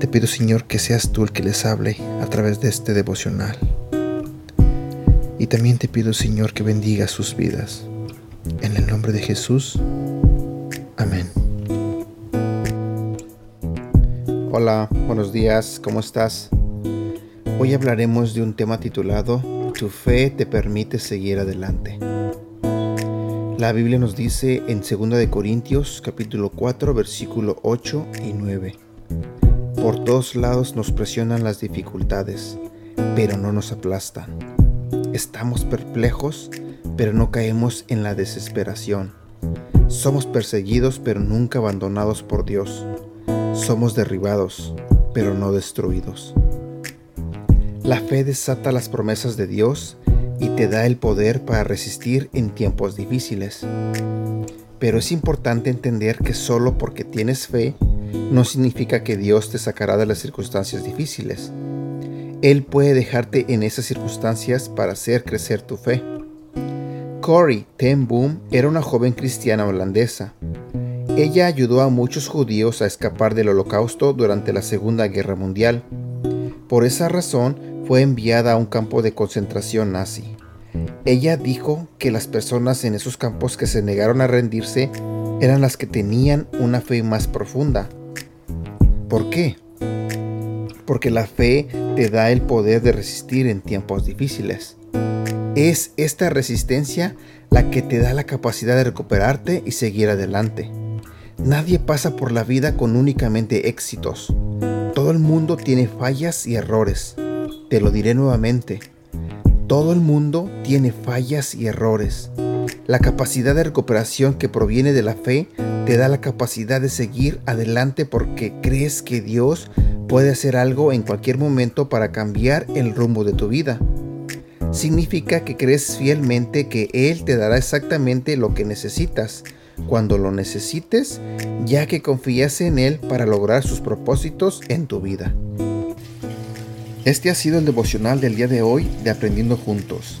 Te pido, Señor, que seas tú el que les hable a través de este devocional. Y también te pido, Señor, que bendiga sus vidas. En el nombre de Jesús. Amén. Hola, buenos días, ¿cómo estás? Hoy hablaremos de un tema titulado Tu fe te permite seguir adelante. La Biblia nos dice en 2 Corintios capítulo 4 versículo 8 y 9. Por todos lados nos presionan las dificultades, pero no nos aplastan. Estamos perplejos, pero no caemos en la desesperación. Somos perseguidos, pero nunca abandonados por Dios. Somos derribados, pero no destruidos. La fe desata las promesas de Dios y te da el poder para resistir en tiempos difíciles. Pero es importante entender que solo porque tienes fe no significa que Dios te sacará de las circunstancias difíciles. Él puede dejarte en esas circunstancias para hacer crecer tu fe. Corey Ten Boom era una joven cristiana holandesa. Ella ayudó a muchos judíos a escapar del holocausto durante la Segunda Guerra Mundial. Por esa razón fue enviada a un campo de concentración nazi. Ella dijo que las personas en esos campos que se negaron a rendirse eran las que tenían una fe más profunda. ¿Por qué? Porque la fe te da el poder de resistir en tiempos difíciles. Es esta resistencia la que te da la capacidad de recuperarte y seguir adelante. Nadie pasa por la vida con únicamente éxitos. Todo el mundo tiene fallas y errores. Te lo diré nuevamente. Todo el mundo tiene fallas y errores. La capacidad de recuperación que proviene de la fe te da la capacidad de seguir adelante porque crees que Dios puede hacer algo en cualquier momento para cambiar el rumbo de tu vida. Significa que crees fielmente que Él te dará exactamente lo que necesitas cuando lo necesites, ya que confías en Él para lograr sus propósitos en tu vida. Este ha sido el devocional del día de hoy de Aprendiendo Juntos.